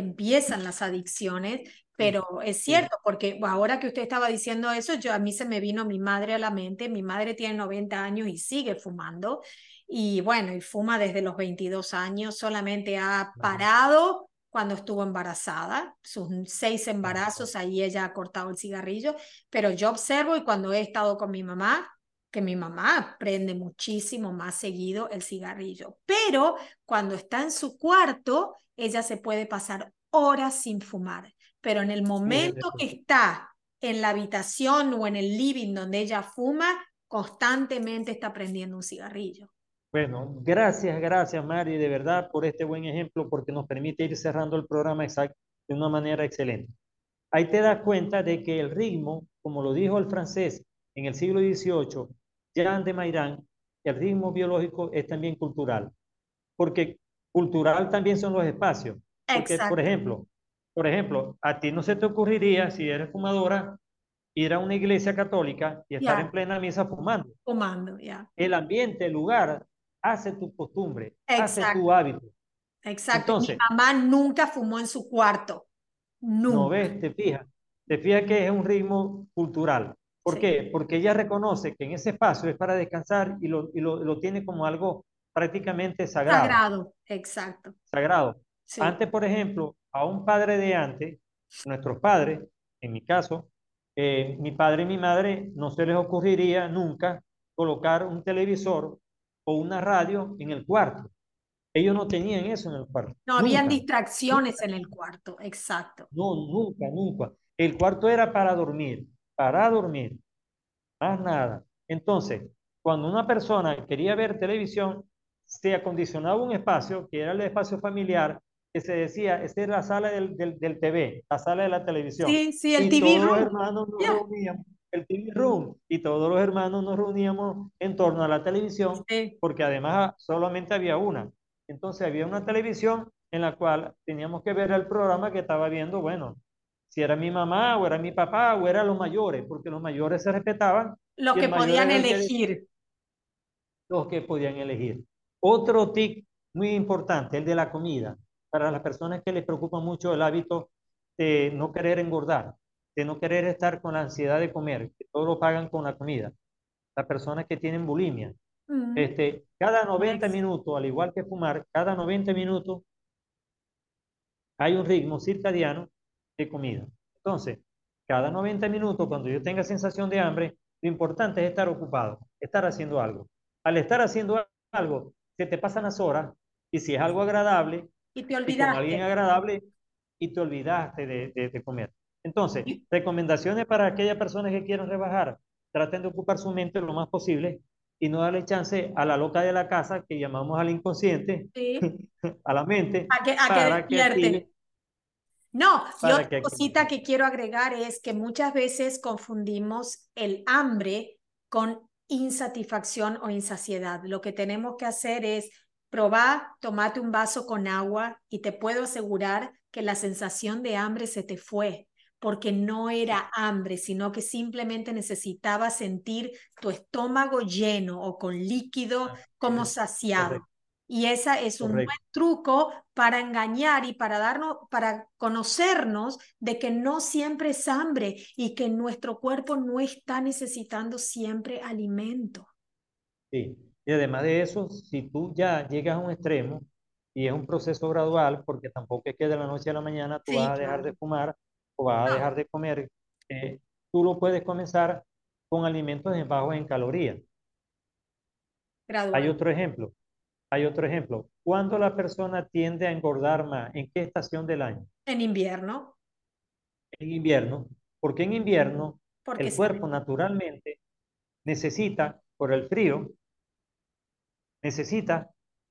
empiezan las adicciones, pero es cierto, porque ahora que usted estaba diciendo eso, yo a mí se me vino mi madre a la mente, mi madre tiene 90 años y sigue fumando, y bueno, y fuma desde los 22 años, solamente ha parado cuando estuvo embarazada, sus seis embarazos, ahí ella ha cortado el cigarrillo, pero yo observo y cuando he estado con mi mamá, que mi mamá prende muchísimo más seguido el cigarrillo, pero cuando está en su cuarto, ella se puede pasar horas sin fumar, pero en el momento que está en la habitación o en el living donde ella fuma, constantemente está prendiendo un cigarrillo. Bueno, gracias, gracias Mari, de verdad, por este buen ejemplo, porque nos permite ir cerrando el programa exacto de una manera excelente. Ahí te das cuenta de que el ritmo, como lo dijo el francés en el siglo XVIII, Jean de Mairán, el ritmo biológico es también cultural, porque cultural también son los espacios. Porque, por ejemplo, por ejemplo, a ti no se te ocurriría, si eres fumadora, ir a una iglesia católica y estar en plena misa fumando. Fumando, ya. El ambiente, el lugar, hace tu costumbre, hace tu hábito. Exacto. Mi mamá nunca fumó en su cuarto. Nunca. No ves, te fijas. Te fijas que es un ritmo cultural. ¿Por qué? Porque ella reconoce que en ese espacio es para descansar y lo, y lo, lo tiene como algo prácticamente sagrado. Sagrado, exacto. Sagrado. Antes, por ejemplo, a un padre de antes, nuestros padres, en mi caso, eh, mi padre y mi madre no se les ocurriría nunca colocar un televisor o una radio en el cuarto. Ellos no tenían eso en el cuarto. No habían distracciones en el cuarto, exacto. No, nunca, nunca. El cuarto era para dormir, para dormir, más nada. Entonces, cuando una persona quería ver televisión, se acondicionaba un espacio, que era el espacio familiar, que se decía, esa es la sala del, del, del, TV, la sala de la televisión. Sí, sí, el y TV todos room. Los hermanos nos reuníamos, el TV room, y todos los hermanos nos reuníamos en torno a la televisión, sí. porque además solamente había una. Entonces había una televisión en la cual teníamos que ver el programa que estaba viendo, bueno, si era mi mamá o era mi papá o eran los mayores, porque los mayores se respetaban. Los que podían elegir. los que podían elegir. Otro tic muy importante, el de la comida para las personas que les preocupa mucho el hábito de no querer engordar, de no querer estar con la ansiedad de comer, que todo lo pagan con la comida. Las personas que tienen bulimia. Mm. Este, cada 90 minutos, al igual que fumar, cada 90 minutos hay un ritmo circadiano de comida. Entonces, cada 90 minutos, cuando yo tenga sensación de hambre, lo importante es estar ocupado, estar haciendo algo. Al estar haciendo algo, se te pasan las horas y si es algo agradable, y te olvidaste. con alguien agradable y te olvidaste de, de, de comer. Entonces, recomendaciones para aquellas personas que quieran rebajar. Traten de ocupar su mente lo más posible y no darle chance a la loca de la casa que llamamos al inconsciente, sí. a la mente, a que, a para que despierte. No, y otra cosita que quiero agregar es que muchas veces confundimos el hambre con insatisfacción o insaciedad. Lo que tenemos que hacer es Probá, tomate un vaso con agua y te puedo asegurar que la sensación de hambre se te fue, porque no era hambre, sino que simplemente necesitaba sentir tu estómago lleno o con líquido Ah, como saciado. Y esa es un buen truco para engañar y para darnos, para conocernos de que no siempre es hambre y que nuestro cuerpo no está necesitando siempre alimento. Sí, y además de eso, si tú ya llegas a un extremo y es un proceso gradual, porque tampoco es que de la noche a la mañana tú Sí, vas a dejar claro. de fumar o vas a dejar de comer, eh, tú lo puedes comenzar con alimentos bajos en calorías. Gradual. Hay otro ejemplo. Hay otro ejemplo. ¿Cuándo la persona tiende a engordar más? ¿En qué estación del año? En invierno, En invierno. Porque en invierno porque el cuerpo naturalmente necesita, por el frío, necesita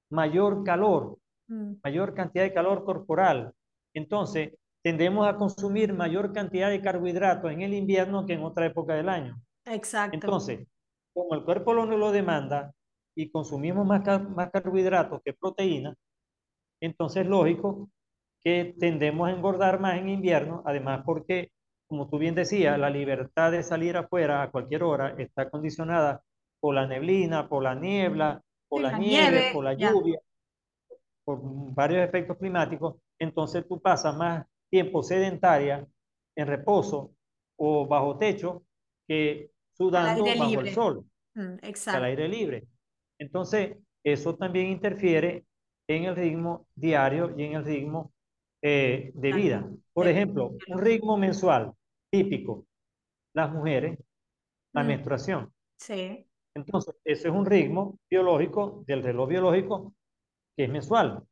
mayor calor, Mm, mayor cantidad de calor corporal. Entonces, tendemos a consumir mayor cantidad de carbohidratos en el invierno que en otra época del año. Exacto. Entonces, como el cuerpo lo, lo demanda y consumimos más, car- más carbohidratos que proteínas, entonces es lógico que tendemos a engordar más en invierno, además porque, como tú bien decías, la libertad de salir afuera a cualquier hora está condicionada por la neblina, por la niebla, por la la nieve, nieve, por la ya. lluvia, por varios efectos climáticos, entonces tú pasas más tiempo sedentaria, en reposo o bajo techo, que sudando bajo el sol, Mm, al Exacto. aire libre. Entonces, eso también interfiere en el ritmo diario y en el ritmo eh, de vida. Por ejemplo, un ritmo mensual típico, las mujeres, la Mm. menstruación. Sí. Entonces, ese es un ritmo biológico del reloj biológico que es mensual.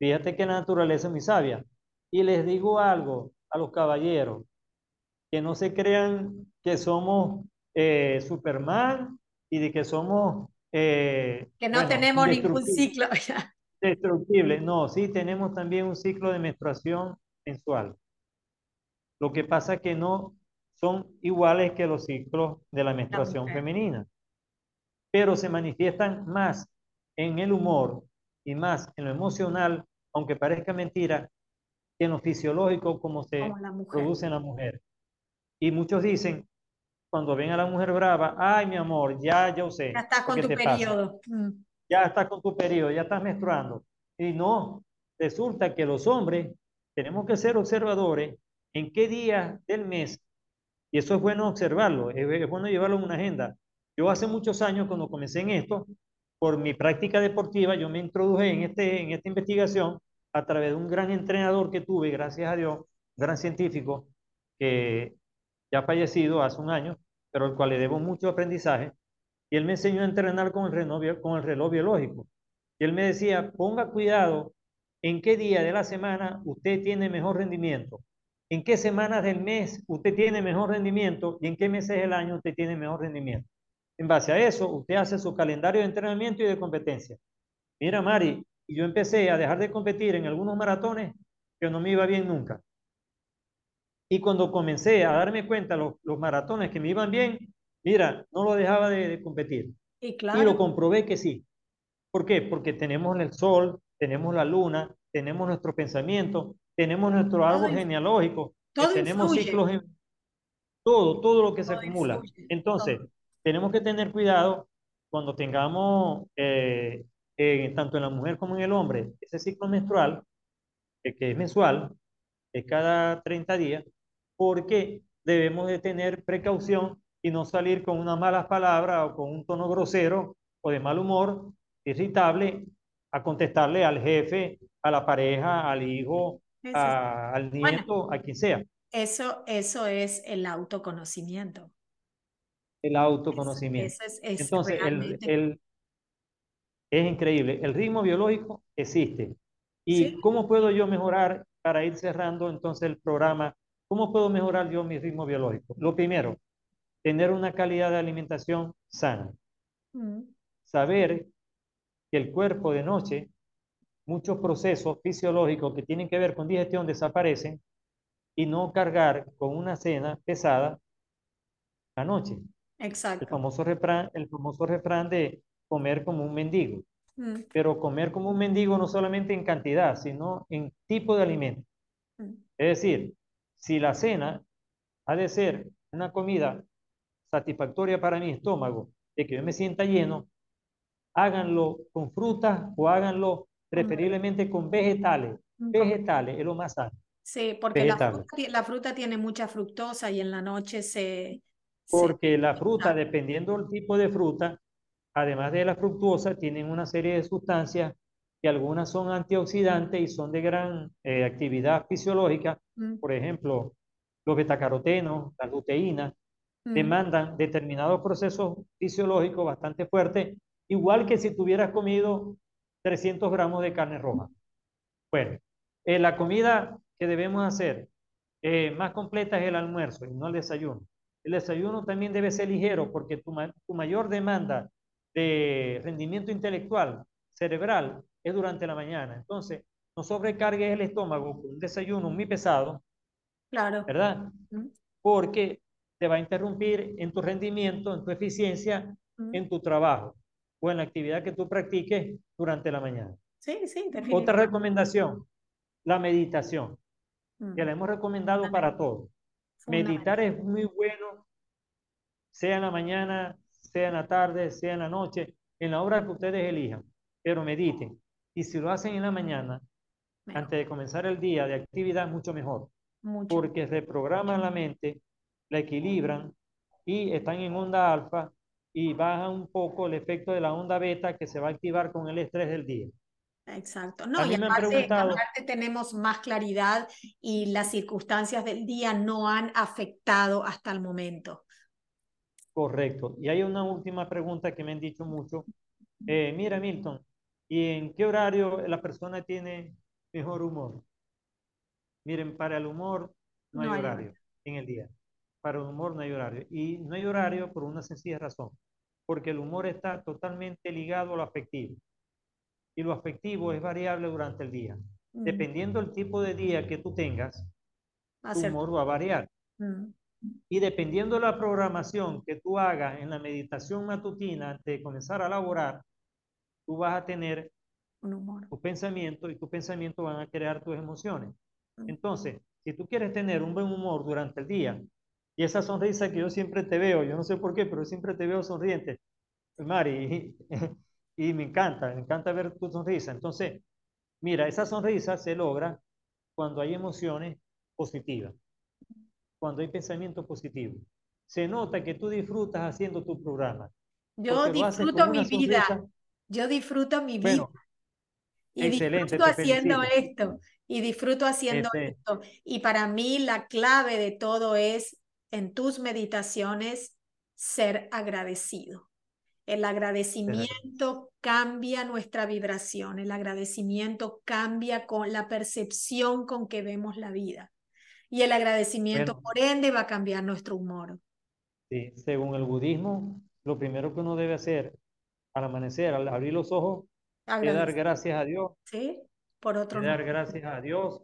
Fíjate que la naturaleza es muy sabia. Y les digo algo a los caballeros, que no se crean que somos eh, Superman y de que somos... eh, Que no bueno, tenemos ningún ciclo. destructible. No, sí tenemos también un ciclo de menstruación mensual. Lo que pasa es que no son iguales que los ciclos de la menstruación femenina, pero se manifiestan más en el humor y más en lo emocional, aunque parezca mentira, que en lo fisiológico como se Como produce en la mujer. Y muchos dicen, cuando ven a la mujer brava, ay, mi amor, ya yo sé. Ya estás con tu periodo. Mm. Ya estás con tu periodo, ya estás menstruando. Y no, resulta que los hombres tenemos que ser observadores en qué día del mes, y eso es bueno observarlo, es, bueno llevarlo en una agenda. Yo hace muchos años, cuando comencé en esto, por mi práctica deportiva, yo me introduje en, este, en esta investigación a través de un gran entrenador que tuve, gracias a Dios, un gran científico, que ya fallecido hace un año, pero al cual le debo mucho aprendizaje, y él me enseñó a entrenar con el reloj, con el reloj biológico. Y él me decía, ponga cuidado en qué día de la semana usted tiene mejor rendimiento, en qué semanas del mes usted tiene mejor rendimiento y en qué meses del año usted tiene mejor rendimiento. En base a eso, usted hace su calendario de entrenamiento y de competencia. Mira, Mari, yo empecé a dejar de competir en algunos maratones que no me iba bien nunca. Y cuando comencé a darme cuenta los, los maratones que me iban bien, mira, no lo dejaba de, competir. Y, claro. y lo comprobé que sí. ¿Por qué? Porque tenemos el sol, tenemos la luna, tenemos nuestro pensamiento, tenemos nuestro árbol genealógico, tenemos ciclos, en, todo, todo lo que se acumula. Entonces, tenemos que tener cuidado cuando tengamos, eh, tanto en la mujer como en el hombre, ese ciclo menstrual, que es mensual, es cada 30 días, porque debemos de tener precaución y no salir con unas malas palabras o con un tono grosero o de mal humor, irritable, a contestarle al jefe, a la pareja, al hijo, al nieto, a quien sea. Eso, eso es el autoconocimiento. El autoconocimiento. es, Entonces, el, es increíble. El ritmo biológico existe. ¿Y cómo puedo yo mejorar para ir cerrando entonces el programa? ¿Cómo puedo mejorar yo mi ritmo biológico? Lo primero, tener una calidad de alimentación sana. Mm. Saber que el cuerpo de noche, muchos procesos fisiológicos que tienen que ver con digestión desaparecen y no cargar con una cena pesada la noche. Exacto. El famoso refrán, el famoso refrán de comer como un mendigo. Mm. Pero comer como un mendigo no solamente en cantidad, sino en tipo de alimento. Mm. Es decir, si la cena ha de ser una comida satisfactoria para mi estómago, de que yo me sienta lleno, háganlo con frutas o háganlo preferiblemente con vegetales. Vegetales es lo más sano. Sí, porque la fruta, tiene mucha fructosa y en la noche se... Porque la fruta, dependiendo del tipo de fruta, además de la fructuosa, tienen una serie de sustancias que algunas son antioxidantes y son de gran eh, actividad fisiológica. Por ejemplo, los betacarotenos, las luteínas, demandan determinados procesos fisiológicos bastante fuertes, igual que si tuvieras comido 300 gramos de carne roja. Bueno, eh, la comida que debemos hacer eh, más completa es el almuerzo y no el desayuno. El desayuno también debe ser ligero porque tu, tu mayor demanda de rendimiento intelectual, cerebral, es durante la mañana. Entonces, no sobrecargues el estómago con un desayuno muy pesado. Claro. ¿Verdad? Porque te va a interrumpir en tu rendimiento, en tu eficiencia, en tu trabajo o en la actividad que tú practiques durante la mañana. Sí, sí, Otra recomendación, la meditación, que la hemos recomendado para todos. Meditar es muy bueno, sea en la mañana, sea en la tarde, sea en la noche, en la hora que ustedes elijan, pero mediten. Y si lo hacen en la mañana, antes de comenzar el día de actividad, mucho mejor. Porque reprograman la mente, la equilibran y están en onda alfa y baja un poco el efecto de la onda beta que se va a activar con el estrés del día. Exacto. No, y aparte, aparte, tenemos más claridad y las circunstancias del día no han afectado hasta el momento. Correcto. Y hay una última pregunta que me han dicho mucho. Eh, mira, Milton, ¿y en qué horario la persona tiene mejor humor? Miren, para el humor no, hay, horario en el día para el humor no hay horario. Y no hay horario por una sencilla razón, porque el humor está totalmente ligado a lo afectivo. Y lo afectivo es variable durante el día. Mm. Dependiendo del tipo de día que tú tengas, tu humor va a variar. Mm. Y dependiendo de la programación que tú hagas en la meditación matutina antes de comenzar a laborar, tú vas a tener un humor. tu pensamiento y tu pensamiento van a crear tus emociones. Entonces, si tú quieres tener un buen humor durante el día, Y esa sonrisa que yo siempre te veo, yo no sé por qué, pero siempre te veo sonriente, Mari, y, y me encanta, me encanta ver tu sonrisa. Entonces, mira, esa sonrisa se logra cuando hay emociones positivas, cuando hay pensamiento positivo. Se nota que tú disfrutas haciendo tu programa. Yo disfruto mi vida. Yo disfruto mi vida. Y excelente, disfruto haciendo esto. Y disfruto haciendo Este- esto. Y para mí la clave de todo es en tus meditaciones ser agradecido. El agradecimiento cambia nuestra vibración, el agradecimiento cambia con la percepción con que vemos la vida. Y el agradecimiento, Bueno. por ende, va a cambiar nuestro humor. Sí, según el budismo, lo primero que uno debe hacer al amanecer, al abrir los ojos, es dar gracias a Dios, ¿sí? Por otro es dar gracias a Dios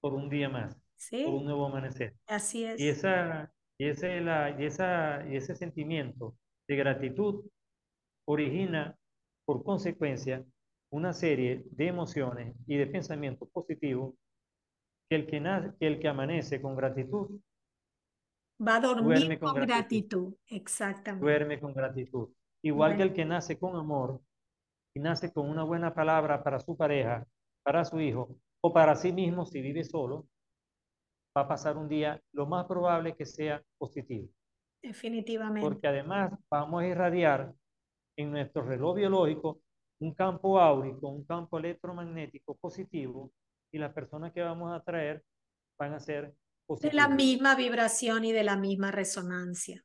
por un día más, por ¿sí? un nuevo amanecer. Así es. Y, esa, y, ese, la, y, esa, y ese sentimiento de gratitud origina, por consecuencia, una serie de emociones y de pensamientos positivos que el que, nace, que el que amanece con gratitud Va a dormir con con gratitud. gratitud. Exactamente. duerme con gratitud. Igual que el que nace con amor y nace con una buena palabra para su pareja, para su hijo o para sí mismo si vive solo, va a pasar un día lo más probable que sea positivo. Definitivamente. Porque además vamos a irradiar en nuestro reloj biológico un campo áurico, un campo electromagnético positivo y las personas que vamos a traer van a ser De positivas. la misma vibración y de la misma resonancia.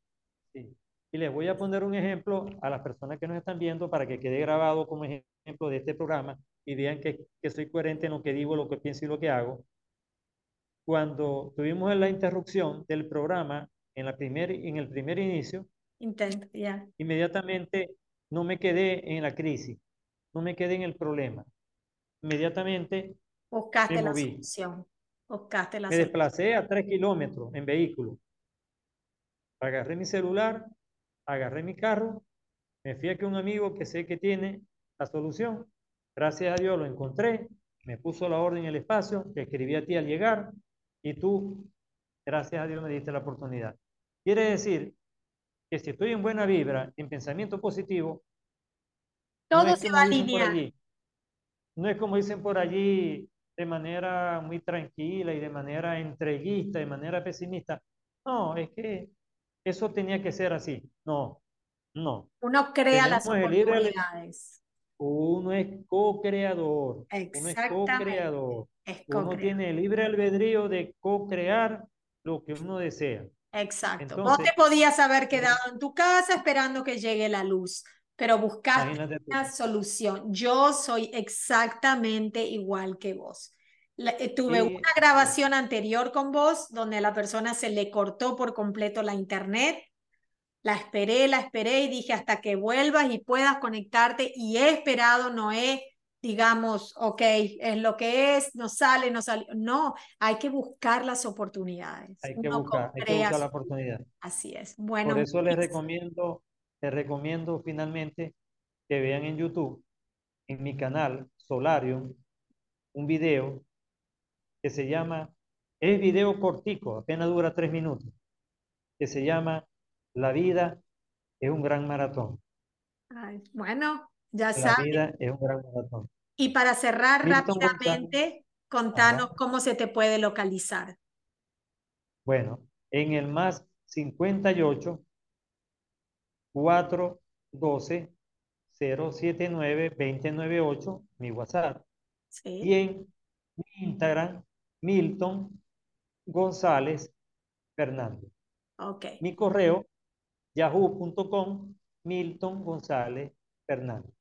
Sí. Y les voy a poner un ejemplo a las personas que nos están viendo para que quede grabado como ejemplo de este programa y vean que, que soy coherente en lo que digo, lo que pienso y lo que hago. Cuando tuvimos la interrupción del programa en, la primer, en el primer inicio, Intenta, ya. inmediatamente no me quedé en la crisis, no me quedé en el problema. Inmediatamente Buscaste Me la moví. solución. Buscaste la me solución. desplacé a tres kilómetros en vehículo. Agarré mi celular, agarré mi carro, me fui a que un amigo que sé que tiene la solución. Gracias a Dios lo encontré, me puso la orden en el espacio, te escribí a ti al llegar y tú, gracias a Dios, me diste la oportunidad. Quiere decir que si estoy en buena vibra, en pensamiento positivo, no Todo es se va a alinear. no es como dicen por allí de manera muy tranquila y de manera entreguista, de manera pesimista. No, es que eso tenía que ser así. No, no. Uno crea las Tenemos ale- oportunidades. Uno es co-creador. Uno es co-creador. Es Uno tiene libre albedrío de co-crear lo que uno desea. Exacto. Vos Entonces, te podías haber quedado en tu casa esperando que llegue la luz, pero buscaste una solución. Yo soy exactamente igual que vos. La- eh, tuve una grabación anterior con vos donde a la persona se le cortó por completo la internet. La esperé, la esperé y dije hasta que vuelvas y puedas conectarte y he esperado, no he, digamos, ok, es lo que es, no sale, no sale. No, hay que buscar las oportunidades. Hay que buscar, hay que buscar la oportunidad. Así es. Bueno, Por eso les recomiendo, les recomiendo finalmente que vean en YouTube, en mi canal Solarium, un video que se llama, es video cortico, apenas dura tres minutos, que se llama La vida es un gran maratón. Ay, bueno, ya La sabes. vida es un gran maratón. Y para cerrar Milton González. rápidamente, contanos Ajá. cómo se te puede localizar. Bueno, en el más 58 412 079 298, mi WhatsApp. Y ¿sí? en mi Instagram, Milton González Fernández. Ok. Mi correo, yahoo.com, Milton González Fernández.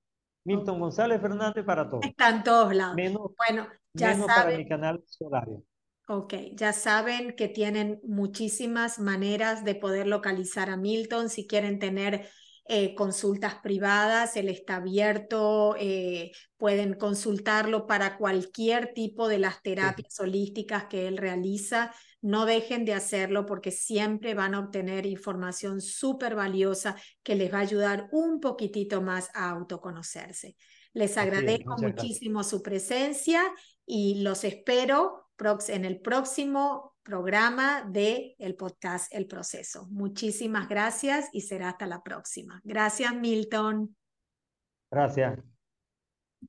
Milton González Fernández para todos, Está en todos lados. menos, Bueno, ya menos para saben. mi canal Solario. Ok, ya saben que tienen muchísimas maneras de poder localizar a Milton. Si quieren tener eh, consultas privadas, él está abierto, eh, pueden consultarlo para cualquier tipo de las terapias holísticas que él realiza. No dejen de hacerlo porque siempre van a obtener información súper valiosa que les va a ayudar un poquitito más a autoconocerse. Les agradezco muchísimo su presencia y los espero en el próximo programa de el podcast El Proceso. Muchísimas gracias y será hasta la próxima. Gracias, Milton. Gracias.